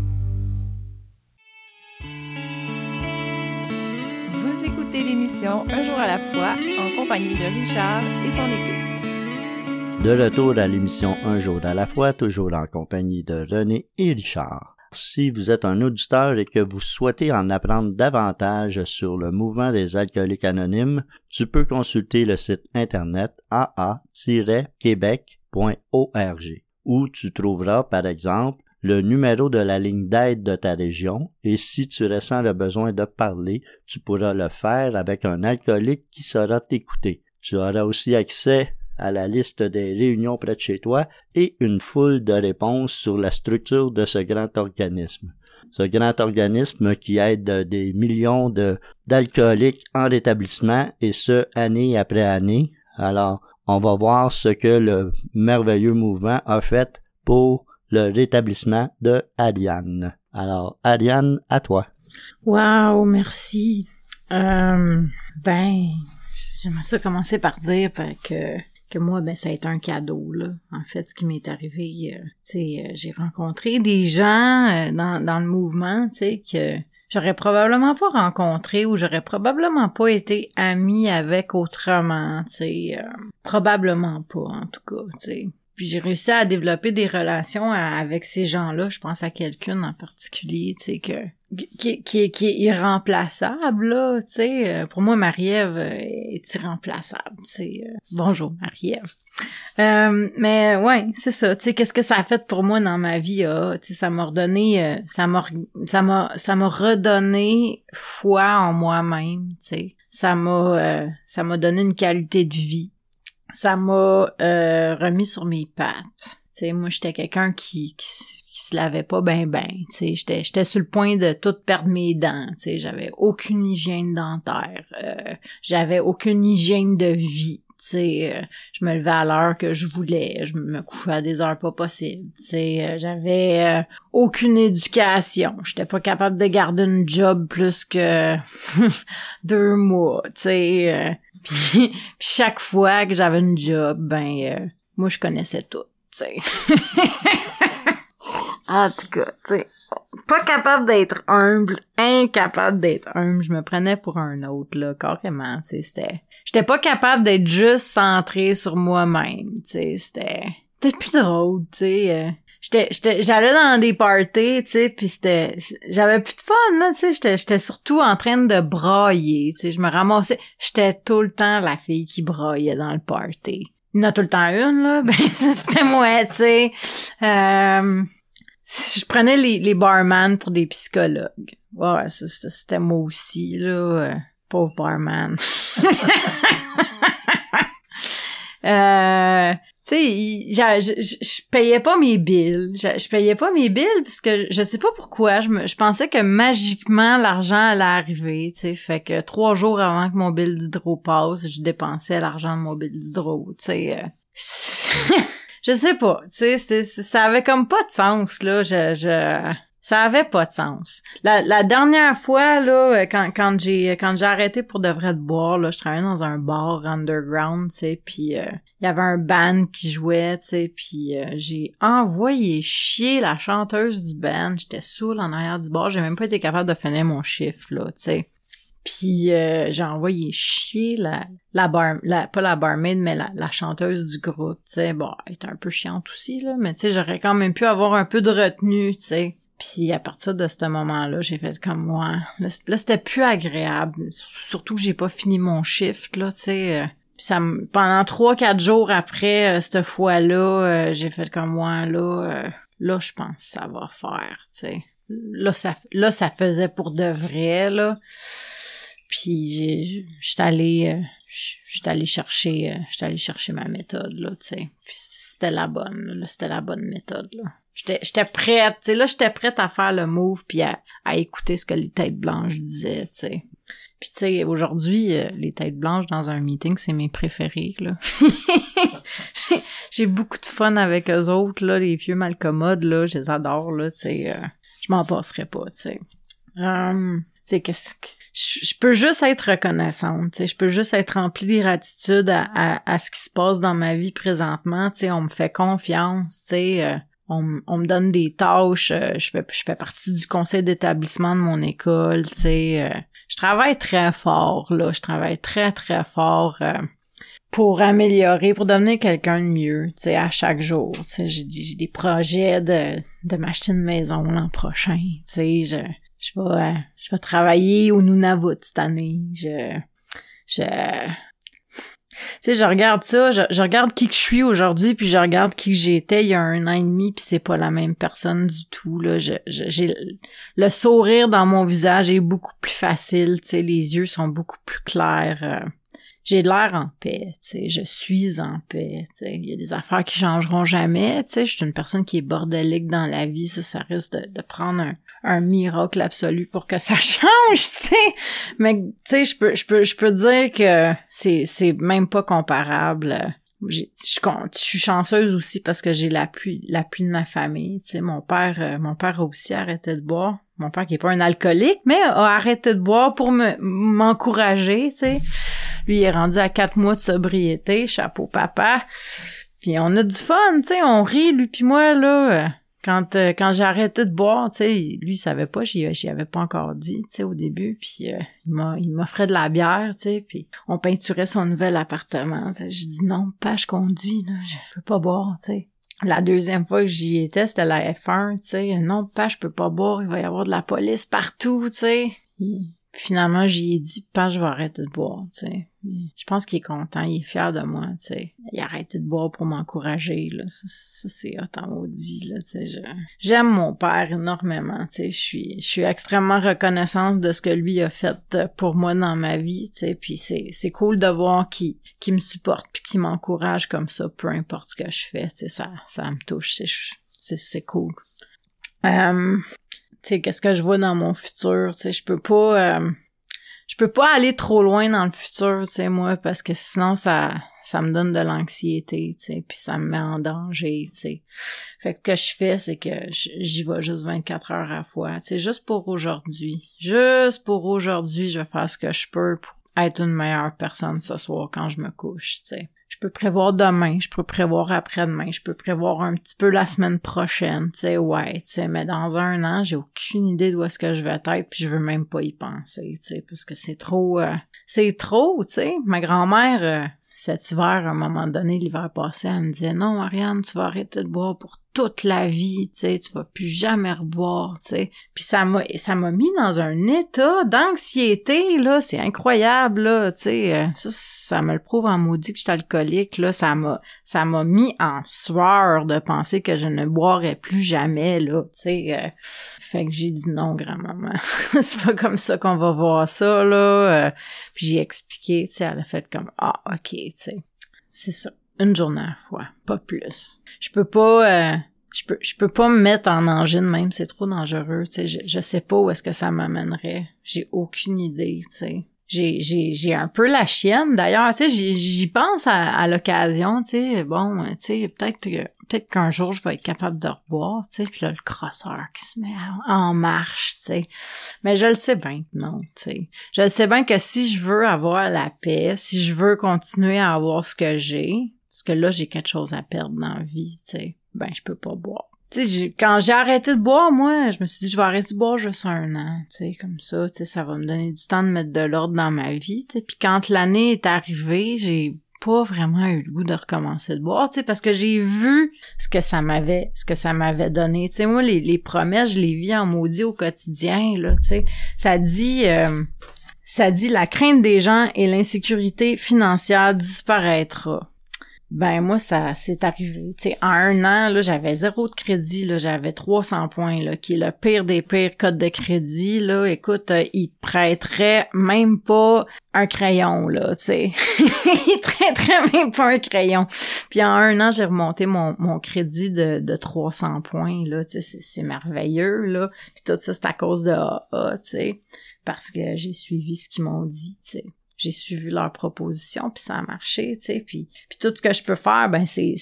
Vous écoutez l'émission Un jour à la fois en compagnie de Richard et son équipe. De retour à l'émission Un jour à la fois, toujours en compagnie de René et Richard. Si vous êtes un auditeur et que vous souhaitez en apprendre davantage sur le mouvement des alcooliques anonymes, tu peux consulter le site internet aa-québec.org où tu trouveras par exemple le numéro de la ligne d'aide de ta région et si tu ressens le besoin de parler, tu pourras le faire avec un alcoolique qui saura t'écouter. Tu auras aussi accès à la liste des réunions près de chez toi et une foule de réponses sur la structure de ce grand organisme. Ce grand organisme qui aide des millions de d'alcooliques en rétablissement et ce année après année. Alors, on va voir ce que le merveilleux mouvement a fait pour le rétablissement de Ariane. Alors, Ariane, à toi. Wow, merci. Euh, ben, j'aimerais ça commencer par dire que que moi, ben, ça a été un cadeau, là. En fait, ce qui m'est arrivé, euh, tu euh, j'ai rencontré des gens euh, dans, le mouvement, tu que j'aurais probablement pas rencontré ou j'aurais probablement pas été amie avec autrement, tu sais. probablement pas, en tout cas, tu. Puis j'ai réussi à développer des relations avec ces gens-là. Je pense à quelqu'un en particulier, tu sais, que qui, qui, qui est irremplaçable, là, tu sais. Euh, pour moi, Marie-Ève euh, est irremplaçable. C'est euh, bonjour, Marie-Ève. Euh, mais ouais, c'est ça. Tu sais, qu'est-ce que ça a fait pour moi dans ma vie? Ah, tu sais, ça m'a redonné, ça m'a, ça m'a, ça m'a redonné foi en moi-même. Tu sais, ça m'a, ça m'a donné une qualité de vie. Ça m'a remis sur mes pattes. sais, moi, j'étais quelqu'un qui, qui, qui se lavait pas ben ben, j'étais, j'étais sur le point de tout perdre mes dents, j'avais aucune hygiène dentaire, euh, j'avais aucune hygiène de vie, euh, je me levais à l'heure que je voulais, je me couchais à des heures pas possibles, euh, j'avais euh, aucune éducation, j'étais pas capable de garder une job plus que deux mois, tu sais, puis, puis chaque fois que j'avais une job, ben moi je connaissais tout, tu sais. en tout cas, tu sais, pas capable d'être humble, incapable d'être humble, je me prenais pour un autre là, carrément, tu sais, c'était j'étais pas capable d'être juste centré sur moi-même, tu sais, c'était c'était plus drôle, tu sais. J'étais, j'allais dans des parties, tu sais, puis c'était, j'avais plus de fun, là, tu sais, j'étais, surtout en train de brailler, tu sais, je me ramassais, j'étais tout le temps la fille qui braillait dans le party. Il y en a tout le temps une, là, ben, c'était moi, tu sais. Euh, je prenais les, les barman pour des psychologues. Ouais, ça, c'était moi aussi, là. euh, pauvre barman. euh, sais, je, payais pas mes billes. Je, payais pas mes billes parce que je sais pas pourquoi. Je, pensais que magiquement l'argent allait arriver. Tu sais, fait que trois jours avant que mon bill d'hydro passe, je dépensais l'argent de mon bill d'hydro. Tu sais, euh, je sais pas. Tu sais, ça avait comme pas de sens là. Je, je ça avait pas de sens. La, dernière fois là, euh, quand quand j'ai quand j'ai arrêté pour de vrai de boire là, je travaillais dans un bar underground, tu sais, puis euh, il y avait un band qui jouait, tu sais, puis euh, j'ai envoyé chier la chanteuse du band. J'étais saoul en arrière du bar, j'ai même pas été capable de finir mon chiffre là, tu sais. Puis euh, j'ai envoyé chier la la bar la pas la barmaid mais la, la chanteuse du groupe, tu sais. Bon, elle était un peu chiante aussi là, mais tu sais, j'aurais quand même pu avoir un peu de retenue, tu sais. Puis à partir de ce moment-là, j'ai fait comme moi. Là, c'était plus agréable. Surtout que j'ai pas fini mon shift, là, tu sais. euh. Ça pendant trois, quatre jours après euh, cette fois-là, euh, j'ai fait comme moi, là, là, je pense que ça va faire, tu sais. Là, ça, là, ça faisait pour de vrai, là. Puis j'étais allée, euh, j'étais allée chercher, j'étais allée chercher ma méthode, là, tu sais. C'était la bonne, là, c'était la bonne méthode, là. J'étais, prête, tu sais, là, j'étais prête à faire le move puis à, à écouter ce que les têtes blanches disaient, tu sais. Puis tu sais, aujourd'hui, euh, les têtes blanches dans un meeting, c'est mes préférés, là. J'ai- beaucoup de fun avec eux autres, là, les vieux malcommodes, là, je les adore, là, tu sais. euh, je m'en passerai pas, tu sais. Hum, tu sais, qu'est-ce que... Je peux juste être reconnaissante, je peux juste être remplie de gratitude à, à, à ce qui se passe dans ma vie présentement, tu sais, on me fait confiance, tu sais, euh, on, me donne des tâches, euh, je fais je fais partie du conseil d'établissement de mon école, tu sais, euh, je travaille très fort là, je travaille très très fort euh, pour améliorer, pour devenir quelqu'un de mieux, tu sais, à chaque jour, tu sais, j'ai des projets de de m'acheter une maison l'an prochain, tu sais, je je vais je vais travailler au Nunavut cette année, je je je regarde ça, je, je regarde qui que je suis aujourd'hui, puis je regarde qui j'étais il y a un an et demi, puis c'est pas la même personne du tout. Là, j'ai le- sourire dans mon visage est beaucoup plus facile, tu les yeux sont beaucoup plus clairs. euh, j'ai l'air en paix, tu je suis en paix, tu il y a des affaires qui changeront jamais, tu sais, je suis une personne qui est bordélique dans la vie, ça, ça risque de, de prendre un, un miracle absolu pour que ça change, tu sais, mais tu sais, je peux, je peux, je peux dire que c'est, c'est même pas comparable. Je suis chanceuse aussi parce que j'ai l'appui, l'appui de ma famille. Tu sais, mon père, euh, mon père a aussi arrêté de boire. Mon père qui est pas un alcoolique, mais a arrêté de boire pour me m'encourager. Tu sais, lui il est rendu à quatre mois de sobriété, chapeau papa. Puis on a du fun, tu sais, on rit lui puis moi là. Quand euh, quand j'ai arrêté de boire, tu sais, lui il savait pas, j'y j'y avais pas encore dit, tu sais, au début, puis euh, il m'a il m'offrait de la bière, tu sais, puis on peinturait son nouvel appartement. J'ai dit non, pas je conduis là, je peux pas boire, tu sais. La deuxième fois que j'y étais, c'était la F1, tu sais. Non, pas, je peux pas boire, il va y avoir de la police partout, tu sais. Finalement, j'y ai dit, pas je vais arrêter de boire, tu sais. Je pense qu'il est content, il est fier de moi, tu sais. Il a arrêté de boire pour m'encourager, là. Ça, ça c'est autant maudit, là, tu sais. J'aime mon père énormément, tu sais. Je suis, je suis extrêmement reconnaissante de ce que lui a fait pour moi dans ma vie, tu sais. Puis c'est, c'est cool de voir qu'il, qu'il me supporte puis qu'il m'encourage comme ça, peu importe ce que je fais, tu sais. Ça, ça me touche, c'est, c'est, cool. Euh, sais, qu'est-ce que je vois dans mon futur, tu je peux pas... Euh, je peux pas aller trop loin dans le futur, tu moi, parce que sinon, ça ça me donne de l'anxiété, tu sais, puis ça me met en danger, tu sais. Fait que ce que je fais, c'est que j'y vais juste 24 heures à la fois, tu sais, juste pour aujourd'hui. Juste pour aujourd'hui, je vais faire ce que je peux pour être une meilleure personne ce soir quand je me couche, tu sais je peux prévoir demain, je peux prévoir après-demain, je peux prévoir un petit peu la semaine prochaine, tu sais, ouais, tu sais, mais dans un an, j'ai aucune idée d'où est-ce que je vais être, puis je veux même pas y penser, tu sais, parce que c'est trop, euh, c'est trop, tu sais. Ma grand-mère, euh, cet hiver, à un moment donné, l'hiver passé, elle me disait, non, Ariane, tu vas arrêter de boire pour toute la vie, tu sais, tu vas plus jamais reboire, tu sais. Puis ça m'a ça m'a mis dans un état d'anxiété là, c'est incroyable là, tu sais. Euh, ça, ça me le prouve en maudit que je suis alcoolique là, ça m'a ça m'a mis en sueur de penser que je ne boirais plus jamais là, tu sais. Euh. fait que j'ai dit non, grand-maman. c'est pas comme ça qu'on va voir ça là. Euh. puis j'ai expliqué, tu sais, elle a fait comme ah, OK, tu sais. C'est ça une journée à la fois, pas plus. Je peux pas euh, je peux je peux pas me mettre en engine même, c'est trop dangereux, tu sais, je, je sais pas où est-ce que ça m'amènerait. J'ai aucune idée, tu sais. J'ai, j'ai, j'ai un peu la chienne d'ailleurs, tu sais, j'y, pense à, l'occasion, tu sais, bon, tu sais, peut-être que peut-être qu'un jour je vais être capable de reboire, tu sais, puis là le crosseur qui se met en marche, tu sais. Mais je le sais bien non, tu sais. Je le sais bien que si je veux avoir la paix, si je veux continuer à avoir ce que j'ai, parce que là, j'ai quelque chose à perdre dans la vie, tu sais. Ben, je peux pas boire. Tu sais, quand j'ai arrêté de boire, moi, je me suis dit, je vais arrêter de boire juste un an, tu sais, comme ça, tu sais, ça va me donner du temps de mettre de l'ordre dans ma vie, tu. Puis quand l'année est arrivée, j'ai pas vraiment eu le goût de recommencer de boire, tu sais, parce que j'ai vu ce que ça m'avait, ce que ça m'avait donné. Tu sais, moi, les, les promesses, je les vis en maudit au quotidien, là, tu sais. Ça dit, euh, ça dit la crainte des gens et l'insécurité financière disparaîtra. Ben moi ça s'est arrivé. Sais, en un an là, j'avais zéro de crédit là, j'avais 300 points là, qui est le pire des pires codes de crédit là. Écoute, euh, il te prêterait même pas un crayon là, tu sais. il te prêterait même pas un crayon. Puis en un an, j'ai remonté mon, mon crédit de, de 300 points là, tu sais, c'est merveilleux là. Puis tout ça c'est à cause de AA, tu sais, parce que j'ai suivi ce qu'ils m'ont dit, tu sais j'ai suivi leur proposition puis ça a marché, tu sais, puis, puis tout ce que je peux faire, ben c'est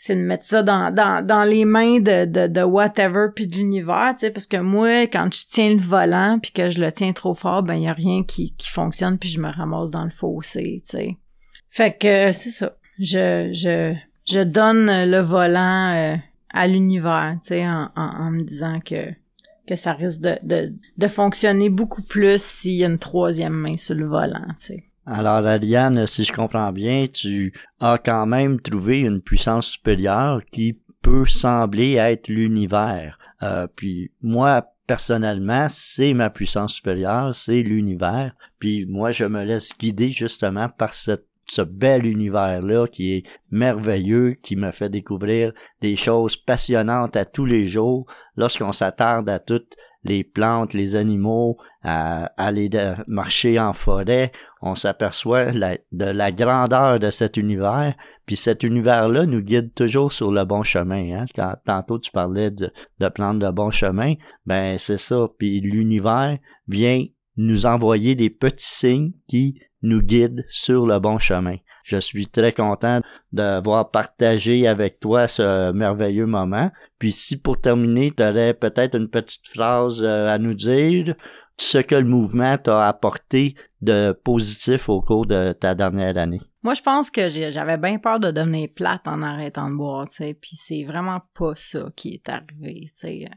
c'est de mettre ça dans, dans, dans les mains de, de, de whatever puis de l'univers, tu sais, parce que moi, quand je tiens le volant puis que je le tiens trop fort, ben il y a rien qui, qui fonctionne puis je me ramasse dans le fossé, tu sais. Fait que c'est ça. Je, je, je donne le volant euh, à l'univers, tu sais, en, en me disant que que ça risque de, de, de fonctionner beaucoup plus s'il y a une troisième main sur le volant, tu sais. Alors, Ariane, si je comprends bien, tu as quand même trouvé une puissance supérieure qui peut sembler être l'univers. Euh, puis moi, personnellement, c'est ma puissance supérieure, c'est l'univers. Puis moi, je me laisse guider justement par cette ce bel univers-là qui est merveilleux, qui me fait découvrir des choses passionnantes à tous les jours lorsqu'on s'attarde à toutes les plantes, les animaux, à, aller marcher en forêt, on s'aperçoit de la grandeur de cet univers, puis cet univers-là nous guide toujours sur le bon chemin. Hein? Quand, tantôt tu parlais de, de plantes de bon chemin, ben c'est ça. Puis l'univers vient nous envoyer des petits signes qui nous guide sur le bon chemin. Je suis très content d'avoir partagé avec toi ce merveilleux moment. Puis si pour terminer, tu aurais peut-être une petite phrase euh, à nous dire, ce que le mouvement t'a apporté de positif au cours de ta dernière année. Moi, je pense que j'avais bien peur de devenir plate en arrêtant de boire, tu sais, puis c'est vraiment pas ça qui est arrivé, tu sais.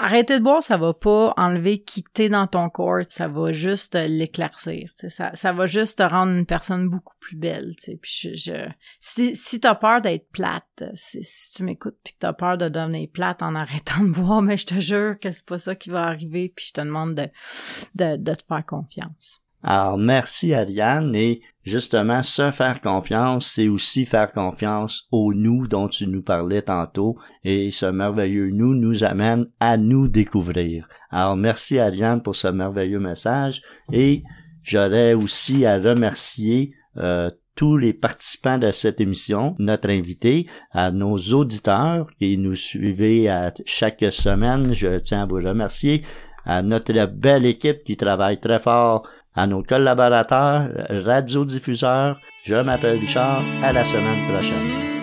Arrêter de boire, ça va pas enlever qui t'es dans ton corps, ça va juste l'éclaircir, tu sais, ça, ça va juste te rendre une personne beaucoup plus belle, tu sais. Puis je, si, si t'as peur d'être plate, si, si tu m'écoutes puis que t'as peur de devenir plate en arrêtant de boire, mais je te jure que c'est pas ça qui va arriver, puis je te demande de, de, de te faire confiance. Alors, merci Ariane. Et justement, se faire confiance, c'est aussi faire confiance au nous dont tu nous parlais tantôt. Et ce merveilleux nous nous amène à nous découvrir. Alors, merci Ariane pour ce merveilleux message. Et j'aurais aussi à remercier euh, tous les participants de cette émission, notre invité, à nos auditeurs qui nous suivez à chaque semaine. Je tiens à vous remercier à notre belle équipe qui travaille très fort à nos collaborateurs, radiodiffuseurs. Je m'appelle Richard. À la semaine prochaine.